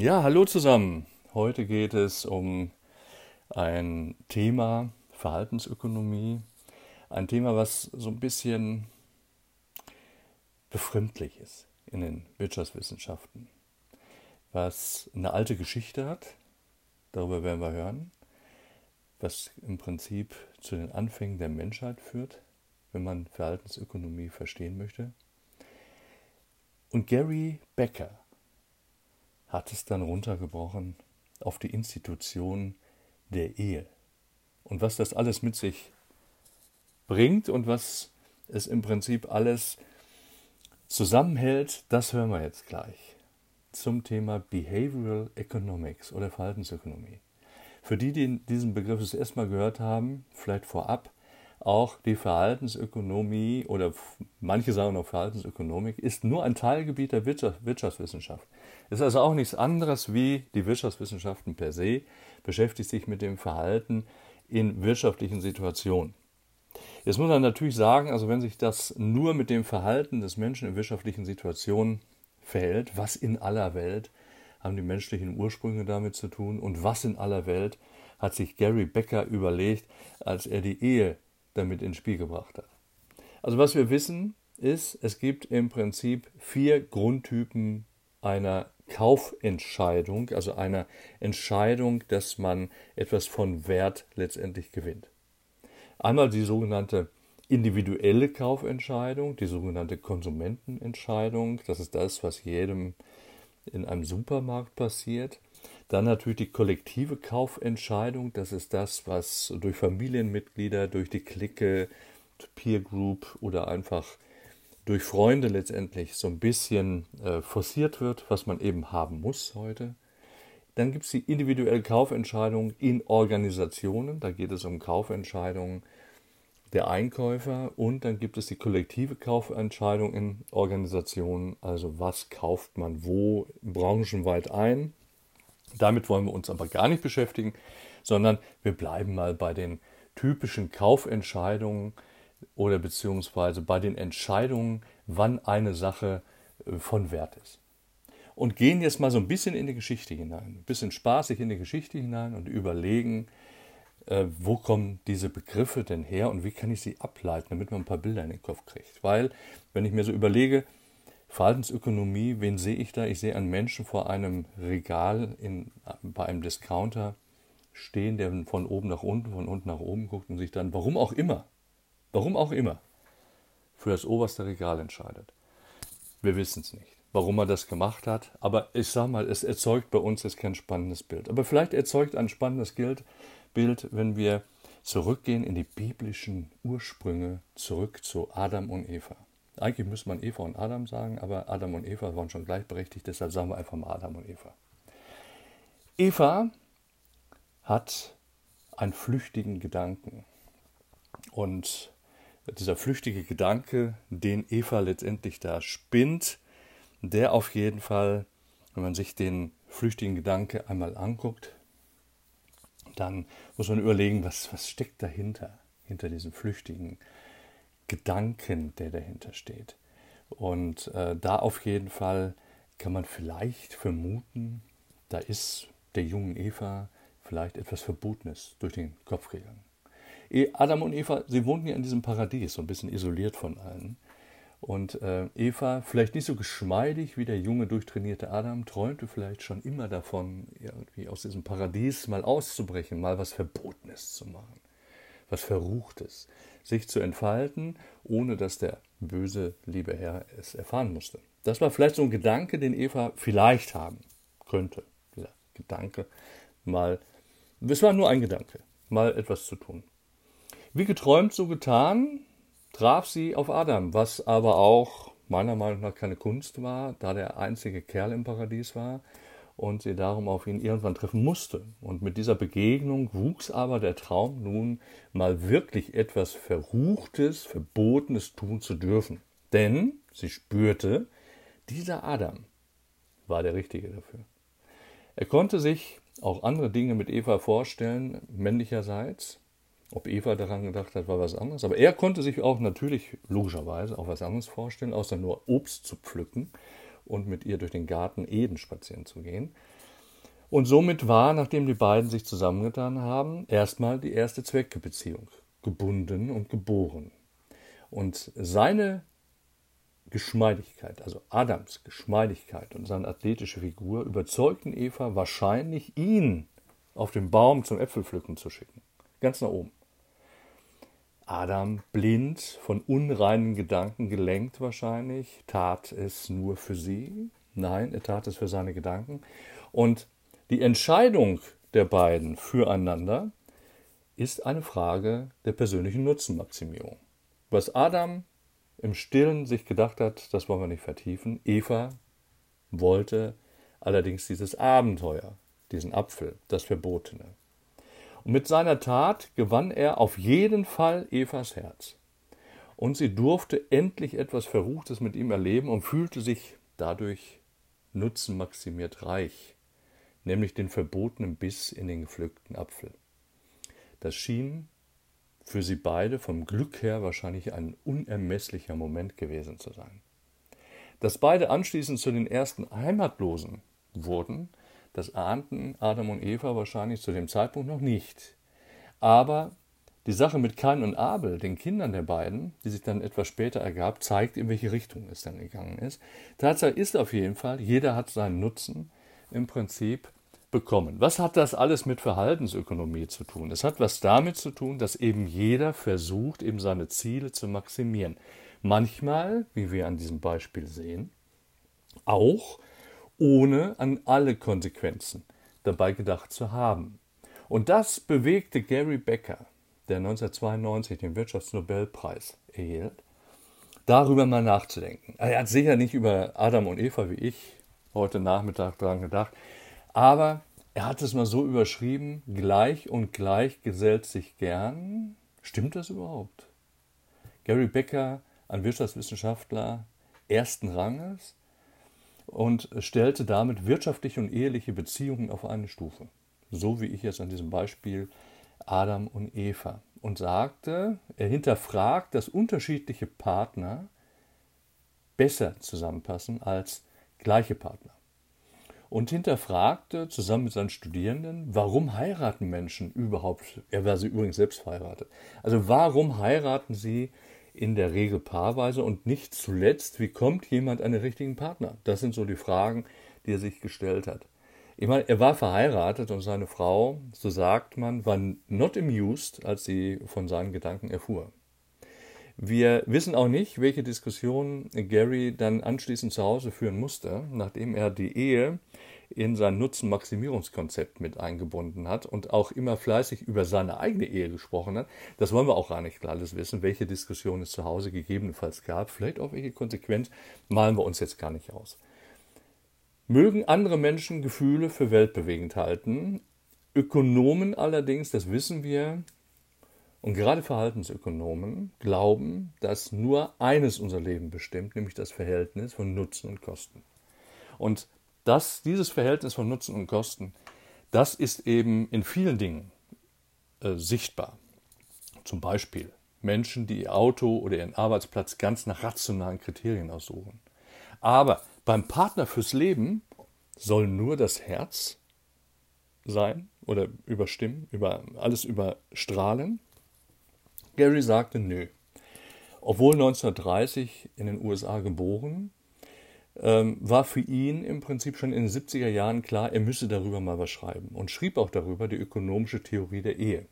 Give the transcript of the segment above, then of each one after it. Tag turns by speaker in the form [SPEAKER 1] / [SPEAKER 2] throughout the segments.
[SPEAKER 1] Ja, hallo zusammen. Heute geht es um ein Thema Verhaltensökonomie. Ein Thema, was so ein bisschen befremdlich ist in den Wirtschaftswissenschaften. Was eine alte Geschichte hat, darüber werden wir hören. Was im Prinzip zu den Anfängen der Menschheit führt, wenn man Verhaltensökonomie verstehen möchte. Und Gary Becker hat es dann runtergebrochen auf die Institution der Ehe. Und was das alles mit sich bringt und was es im Prinzip alles zusammenhält, das hören wir jetzt gleich zum Thema Behavioral Economics oder Verhaltensökonomie. Für die, die diesen Begriff das erstmal gehört haben, vielleicht vorab, auch die Verhaltensökonomie oder manche sagen auch Verhaltensökonomik ist nur ein Teilgebiet der Wirtschaftswissenschaft. Ist also auch nichts anderes wie die Wirtschaftswissenschaften per se, beschäftigt sich mit dem Verhalten in wirtschaftlichen Situationen. Jetzt muss man natürlich sagen, also wenn sich das nur mit dem Verhalten des Menschen in wirtschaftlichen Situationen verhält, was in aller Welt haben die menschlichen Ursprünge damit zu tun und was in aller Welt hat sich Gary Becker überlegt, als er die Ehe damit ins Spiel gebracht hat. Also was wir wissen ist, es gibt im Prinzip vier Grundtypen einer Kaufentscheidung, also einer Entscheidung, dass man etwas von Wert letztendlich gewinnt. Einmal die sogenannte individuelle Kaufentscheidung, die sogenannte Konsumentenentscheidung, das ist das, was jedem in einem Supermarkt passiert. Dann natürlich die kollektive Kaufentscheidung, das ist das, was durch Familienmitglieder, durch die Clique, Peer Group oder einfach durch Freunde letztendlich so ein bisschen äh, forciert wird, was man eben haben muss heute. Dann gibt es die individuelle Kaufentscheidung in Organisationen, da geht es um Kaufentscheidungen der Einkäufer und dann gibt es die kollektive Kaufentscheidung in Organisationen, also was kauft man wo branchenweit ein. Damit wollen wir uns aber gar nicht beschäftigen, sondern wir bleiben mal bei den typischen Kaufentscheidungen oder beziehungsweise bei den Entscheidungen, wann eine Sache äh, von Wert ist. Und gehen jetzt mal so ein bisschen in die Geschichte hinein, ein bisschen spaßig in die Geschichte hinein und überlegen, äh, wo kommen diese Begriffe denn her und wie kann ich sie ableiten, damit man ein paar Bilder in den Kopf kriegt. Weil, wenn ich mir so überlege, Verhaltensökonomie, wen sehe ich da? Ich sehe einen Menschen vor einem Regal in, bei einem Discounter stehen, der von oben nach unten, von unten nach oben guckt und sich dann, warum auch immer, warum auch immer, für das oberste Regal entscheidet. Wir wissen es nicht, warum er das gemacht hat, aber ich sage mal, es erzeugt bei uns jetzt kein spannendes Bild. Aber vielleicht erzeugt ein spannendes Bild, Bild, wenn wir zurückgehen in die biblischen Ursprünge, zurück zu Adam und Eva. Eigentlich müsste man Eva und Adam sagen, aber Adam und Eva waren schon gleichberechtigt, deshalb sagen wir einfach mal Adam und Eva. Eva hat einen flüchtigen Gedanken. Und dieser flüchtige Gedanke, den Eva letztendlich da spinnt, der auf jeden Fall, wenn man sich den flüchtigen Gedanke einmal anguckt, dann muss man überlegen, was, was steckt dahinter, hinter diesem flüchtigen Gedanken, der dahinter steht. Und äh, da auf jeden Fall kann man vielleicht vermuten, da ist der jungen Eva vielleicht etwas Verbotenes durch den Kopf gegangen. E, Adam und Eva, sie wohnten ja in diesem Paradies, so ein bisschen isoliert von allen. Und äh, Eva, vielleicht nicht so geschmeidig wie der junge, durchtrainierte Adam, träumte vielleicht schon immer davon, irgendwie aus diesem Paradies mal auszubrechen, mal was Verbotenes zu machen, was Verruchtes, sich zu entfalten, ohne dass der böse, liebe Herr es erfahren musste. Das war vielleicht so ein Gedanke, den Eva vielleicht haben könnte. Dieser Gedanke, mal, es war nur ein Gedanke, mal etwas zu tun. Wie geträumt, so getan, traf sie auf Adam, was aber auch meiner Meinung nach keine Kunst war, da der einzige Kerl im Paradies war und sie darum auf ihn irgendwann treffen musste. Und mit dieser Begegnung wuchs aber der Traum, nun mal wirklich etwas Verruchtes, Verbotenes tun zu dürfen. Denn sie spürte, dieser Adam war der Richtige dafür. Er konnte sich auch andere Dinge mit Eva vorstellen, männlicherseits, ob Eva daran gedacht hat, war was anderes. Aber er konnte sich auch natürlich logischerweise auch was anderes vorstellen, außer nur Obst zu pflücken und mit ihr durch den Garten Eden spazieren zu gehen. Und somit war, nachdem die beiden sich zusammengetan haben, erstmal die erste Zweckbeziehung gebunden und geboren. Und seine Geschmeidigkeit, also Adams Geschmeidigkeit und seine athletische Figur überzeugten Eva wahrscheinlich, ihn auf den Baum zum Äpfelpflücken zu schicken. Ganz nach oben. Adam, blind, von unreinen Gedanken gelenkt wahrscheinlich, tat es nur für sie. Nein, er tat es für seine Gedanken. Und die Entscheidung der beiden füreinander ist eine Frage der persönlichen Nutzenmaximierung. Was Adam im Stillen sich gedacht hat, das wollen wir nicht vertiefen. Eva wollte allerdings dieses Abenteuer, diesen Apfel, das Verbotene. Und mit seiner Tat gewann er auf jeden Fall Evas Herz. Und sie durfte endlich etwas Verruchtes mit ihm erleben und fühlte sich dadurch nutzenmaximiert reich, nämlich den verbotenen Biss in den gepflückten Apfel. Das schien für sie beide vom Glück her wahrscheinlich ein unermesslicher Moment gewesen zu sein. Dass beide anschließend zu den ersten Heimatlosen wurden, das ahnten Adam und Eva wahrscheinlich zu dem Zeitpunkt noch nicht. Aber die Sache mit Kain und Abel, den Kindern der beiden, die sich dann etwas später ergab, zeigt, in welche Richtung es dann gegangen ist. Tatsache ist auf jeden Fall, jeder hat seinen Nutzen im Prinzip bekommen. Was hat das alles mit Verhaltensökonomie zu tun? Es hat was damit zu tun, dass eben jeder versucht, eben seine Ziele zu maximieren. Manchmal, wie wir an diesem Beispiel sehen, auch ohne an alle Konsequenzen dabei gedacht zu haben. Und das bewegte Gary Becker, der 1992 den Wirtschaftsnobelpreis erhielt, darüber mal nachzudenken. Er hat sicher nicht über Adam und Eva wie ich heute Nachmittag daran gedacht, aber er hat es mal so überschrieben, gleich und gleich gesellt sich gern. Stimmt das überhaupt? Gary Becker, ein Wirtschaftswissenschaftler ersten Ranges und stellte damit wirtschaftliche und eheliche Beziehungen auf eine Stufe. So wie ich jetzt an diesem Beispiel Adam und Eva. Und sagte, er hinterfragt, dass unterschiedliche Partner besser zusammenpassen als gleiche Partner und hinterfragte zusammen mit seinen Studierenden, warum heiraten Menschen überhaupt, er war sie übrigens selbst verheiratet, also warum heiraten sie in der Regel paarweise und nicht zuletzt, wie kommt jemand an den richtigen Partner? Das sind so die Fragen, die er sich gestellt hat. Ich meine, er war verheiratet und seine Frau, so sagt man, war not amused, als sie von seinen Gedanken erfuhr. Wir wissen auch nicht, welche Diskussion Gary dann anschließend zu Hause führen musste, nachdem er die Ehe in sein Nutzenmaximierungskonzept mit eingebunden hat und auch immer fleißig über seine eigene Ehe gesprochen hat. Das wollen wir auch gar nicht alles wissen, welche Diskussion es zu Hause gegebenenfalls gab, vielleicht auch welche Konsequenz, malen wir uns jetzt gar nicht aus. Mögen andere Menschen Gefühle für weltbewegend halten, Ökonomen allerdings, das wissen wir, und gerade Verhaltensökonomen glauben, dass nur eines unser Leben bestimmt, nämlich das Verhältnis von Nutzen und Kosten. Und das, dieses Verhältnis von Nutzen und Kosten, das ist eben in vielen Dingen äh, sichtbar. Zum Beispiel Menschen, die ihr Auto oder ihren Arbeitsplatz ganz nach rationalen Kriterien aussuchen. Aber beim Partner fürs Leben soll nur das Herz sein oder überstimmen, über alles überstrahlen Gary sagte nö. Obwohl 1930 in den USA geboren, ähm, war für ihn im Prinzip schon in den 70er Jahren klar, er müsse darüber mal was schreiben und schrieb auch darüber die ökonomische Theorie der Ehe.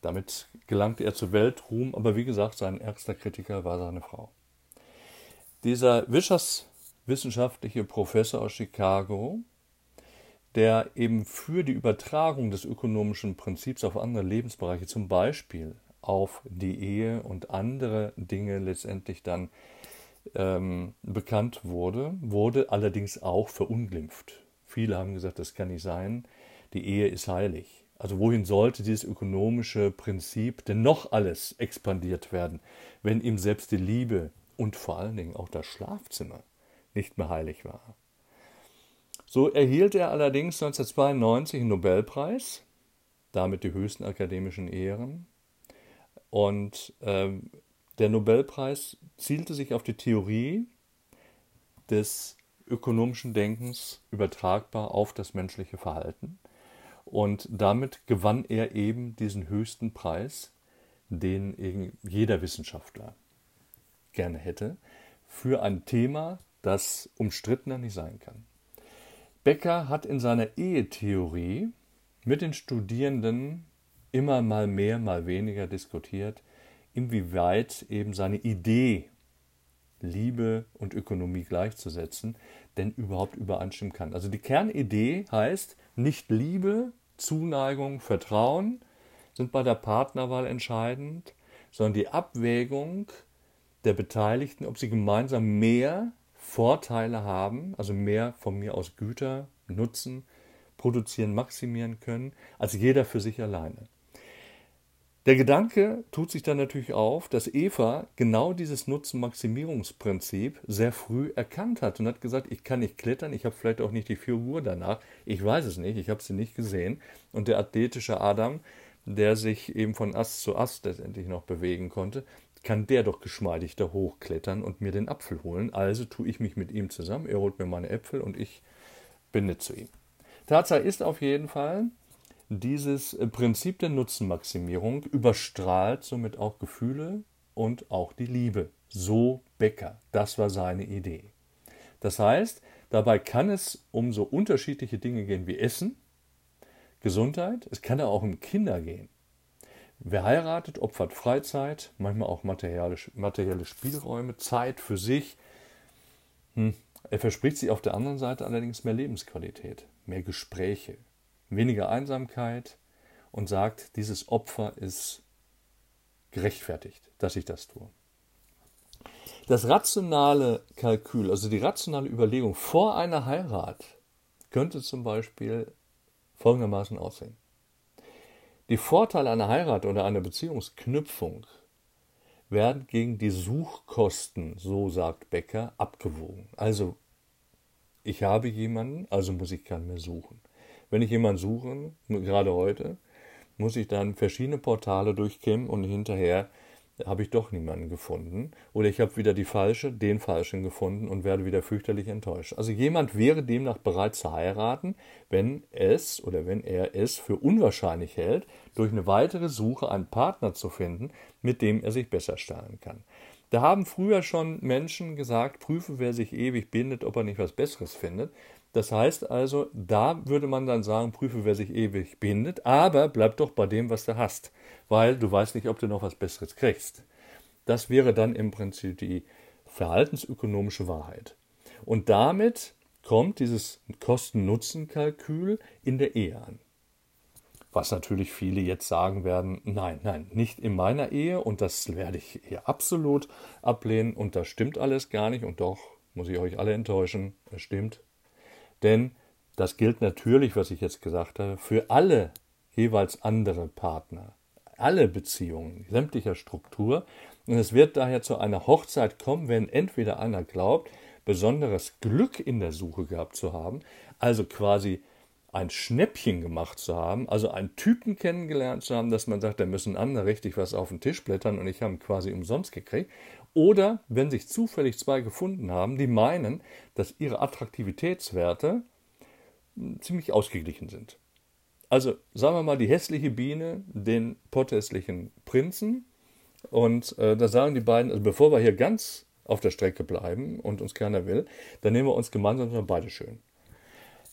[SPEAKER 1] Damit gelangte er zu Weltruhm, aber wie gesagt, sein ärgster Kritiker war seine Frau. Dieser wirtschaftswissenschaftliche Professor aus Chicago, der eben für die Übertragung des ökonomischen Prinzips auf andere Lebensbereiche, zum Beispiel auf die Ehe und andere Dinge letztendlich dann ähm, bekannt wurde, wurde allerdings auch verunglimpft. Viele haben gesagt, das kann nicht sein, die Ehe ist heilig. Also wohin sollte dieses ökonomische Prinzip denn noch alles expandiert werden, wenn ihm selbst die Liebe und vor allen Dingen auch das Schlafzimmer nicht mehr heilig war? So erhielt er allerdings 1992 einen Nobelpreis, damit die höchsten akademischen Ehren, und ähm, der Nobelpreis zielte sich auf die Theorie des ökonomischen Denkens übertragbar auf das menschliche Verhalten. Und damit gewann er eben diesen höchsten Preis, den jeder Wissenschaftler gerne hätte, für ein Thema, das umstrittener nicht sein kann. Becker hat in seiner Ehetheorie mit den Studierenden immer mal mehr, mal weniger diskutiert, inwieweit eben seine Idee, Liebe und Ökonomie gleichzusetzen, denn überhaupt übereinstimmen kann. Also die Kernidee heißt nicht Liebe, Zuneigung, Vertrauen sind bei der Partnerwahl entscheidend, sondern die Abwägung der Beteiligten, ob sie gemeinsam mehr Vorteile haben, also mehr von mir aus Güter, Nutzen, produzieren, maximieren können, als jeder für sich alleine. Der Gedanke tut sich dann natürlich auf, dass Eva genau dieses Nutzen-Maximierungsprinzip sehr früh erkannt hat und hat gesagt, ich kann nicht klettern, ich habe vielleicht auch nicht die Figur danach, ich weiß es nicht, ich habe sie nicht gesehen. Und der athletische Adam, der sich eben von Ast zu Ast letztendlich noch bewegen konnte, kann der doch geschmeidig da hochklettern und mir den Apfel holen. Also tue ich mich mit ihm zusammen, er holt mir meine Äpfel und ich bin nicht zu ihm. Tatsache ist auf jeden Fall, dieses Prinzip der Nutzenmaximierung überstrahlt somit auch Gefühle und auch die Liebe. So Becker. Das war seine Idee. Das heißt, dabei kann es um so unterschiedliche Dinge gehen wie Essen, Gesundheit, es kann auch um Kinder gehen. Wer heiratet, opfert Freizeit, manchmal auch materielle, materielle Spielräume, Zeit für sich. Hm. Er verspricht sich auf der anderen Seite allerdings mehr Lebensqualität, mehr Gespräche, weniger Einsamkeit und sagt, dieses Opfer ist gerechtfertigt, dass ich das tue. Das rationale Kalkül, also die rationale Überlegung vor einer Heirat, könnte zum Beispiel folgendermaßen aussehen. Die Vorteile einer Heirat oder einer Beziehungsknüpfung werden gegen die Suchkosten, so sagt Becker, abgewogen. Also, ich habe jemanden, also muss ich keinen mehr suchen. Wenn ich jemanden suche, gerade heute, muss ich dann verschiedene Portale durchkämmen und hinterher habe ich doch niemanden gefunden. Oder ich habe wieder die falsche, den falschen gefunden und werde wieder fürchterlich enttäuscht. Also jemand wäre demnach bereit zu heiraten, wenn es oder wenn er es für unwahrscheinlich hält, durch eine weitere Suche einen Partner zu finden, mit dem er sich besser stellen kann. Da haben früher schon Menschen gesagt, prüfe, wer sich ewig bindet, ob er nicht was Besseres findet. Das heißt also, da würde man dann sagen, prüfe, wer sich ewig bindet, aber bleib doch bei dem, was du hast weil du weißt nicht, ob du noch was Besseres kriegst. Das wäre dann im Prinzip die verhaltensökonomische Wahrheit. Und damit kommt dieses Kosten-Nutzen-Kalkül in der Ehe an. Was natürlich viele jetzt sagen werden, nein, nein, nicht in meiner Ehe und das werde ich hier absolut ablehnen und das stimmt alles gar nicht und doch muss ich euch alle enttäuschen, es stimmt. Denn das gilt natürlich, was ich jetzt gesagt habe, für alle jeweils andere Partner alle Beziehungen sämtlicher Struktur. Und es wird daher zu einer Hochzeit kommen, wenn entweder einer glaubt, besonderes Glück in der Suche gehabt zu haben, also quasi ein Schnäppchen gemacht zu haben, also einen Typen kennengelernt zu haben, dass man sagt, da müssen andere richtig was auf den Tisch blättern und ich habe ihn quasi umsonst gekriegt. Oder wenn sich zufällig zwei gefunden haben, die meinen, dass ihre Attraktivitätswerte ziemlich ausgeglichen sind. Also sagen wir mal die hässliche Biene, den potthässlichen Prinzen. Und äh, da sagen die beiden, also bevor wir hier ganz auf der Strecke bleiben und uns keiner will, dann nehmen wir uns gemeinsam mal beide schön.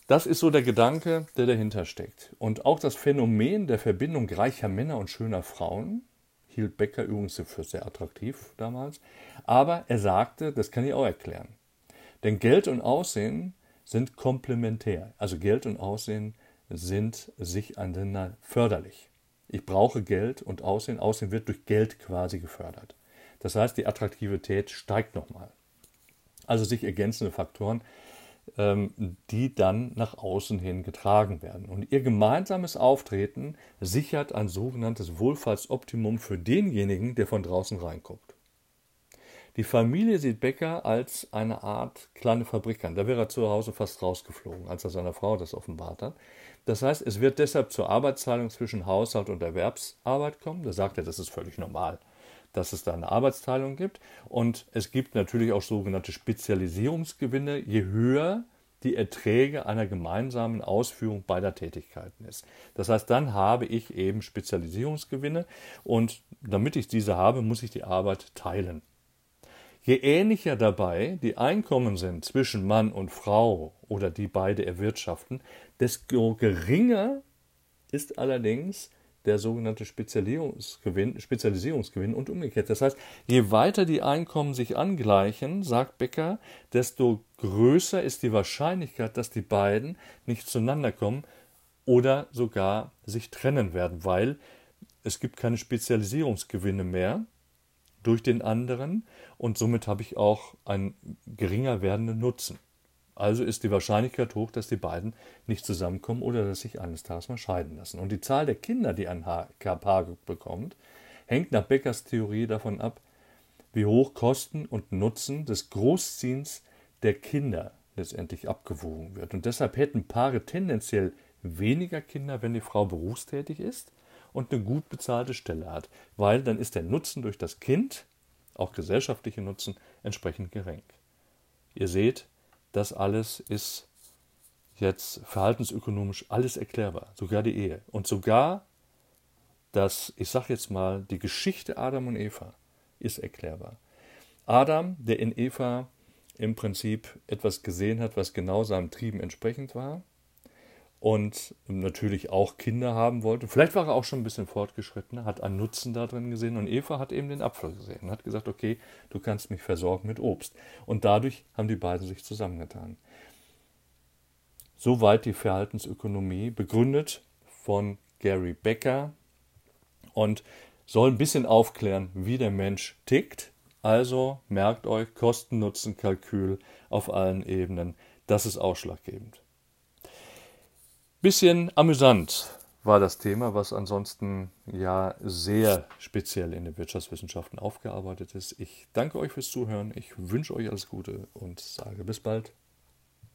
[SPEAKER 1] Das ist so der Gedanke, der dahinter steckt. Und auch das Phänomen der Verbindung reicher Männer und schöner Frauen hielt Becker übrigens für sehr attraktiv damals. Aber er sagte, das kann ich auch erklären. Denn Geld und Aussehen sind komplementär. Also Geld und Aussehen sind sich einander förderlich. Ich brauche Geld und Aussehen. Aussehen wird durch Geld quasi gefördert. Das heißt, die Attraktivität steigt nochmal. Also sich ergänzende Faktoren, die dann nach außen hin getragen werden. Und ihr gemeinsames Auftreten sichert ein sogenanntes Wohlfahrtsoptimum für denjenigen, der von draußen reinguckt. Die Familie sieht Becker als eine Art kleine Fabrik an. Da wäre er zu Hause fast rausgeflogen, als er seiner Frau das offenbart hat. Das heißt, es wird deshalb zur Arbeitsteilung zwischen Haushalt und Erwerbsarbeit kommen. Da sagt er, das ist völlig normal. Dass es da eine Arbeitsteilung gibt. Und es gibt natürlich auch sogenannte Spezialisierungsgewinne, je höher die Erträge einer gemeinsamen Ausführung beider Tätigkeiten ist. Das heißt, dann habe ich eben Spezialisierungsgewinne und damit ich diese habe, muss ich die Arbeit teilen. Je ähnlicher dabei die Einkommen sind zwischen Mann und Frau oder die beide erwirtschaften, desto geringer ist allerdings der sogenannte Spezialisierungsgewinn, Spezialisierungsgewinn und umgekehrt. Das heißt, je weiter die Einkommen sich angleichen, sagt Becker, desto größer ist die Wahrscheinlichkeit, dass die beiden nicht zueinander kommen oder sogar sich trennen werden, weil es gibt keine Spezialisierungsgewinne mehr durch den anderen und somit habe ich auch einen geringer werdenden Nutzen. Also ist die Wahrscheinlichkeit hoch, dass die beiden nicht zusammenkommen oder dass sich eines Tages mal scheiden lassen. Und die Zahl der Kinder, die ein Paar bekommt, hängt nach Beckers Theorie davon ab, wie hoch Kosten und Nutzen des Großziehens der Kinder letztendlich abgewogen wird. Und deshalb hätten Paare tendenziell weniger Kinder, wenn die Frau berufstätig ist und eine gut bezahlte Stelle hat, weil dann ist der Nutzen durch das Kind, auch gesellschaftliche Nutzen, entsprechend gering. Ihr seht, das alles ist jetzt verhaltensökonomisch alles erklärbar, sogar die Ehe. Und sogar das, ich sage jetzt mal, die Geschichte Adam und Eva ist erklärbar. Adam, der in Eva im Prinzip etwas gesehen hat, was genau seinem Trieben entsprechend war und natürlich auch Kinder haben wollte. Vielleicht war er auch schon ein bisschen fortgeschrittener, hat einen Nutzen darin gesehen und Eva hat eben den Apfel gesehen und hat gesagt, okay, du kannst mich versorgen mit Obst. Und dadurch haben die beiden sich zusammengetan. Soweit die Verhaltensökonomie, begründet von Gary Becker und soll ein bisschen aufklären, wie der Mensch tickt. Also merkt euch Kosten-Nutzen-Kalkül auf allen Ebenen. Das ist ausschlaggebend. Bisschen amüsant war das Thema, was ansonsten ja sehr speziell in den Wirtschaftswissenschaften aufgearbeitet ist. Ich danke euch fürs Zuhören, ich wünsche euch alles Gute und sage bis bald.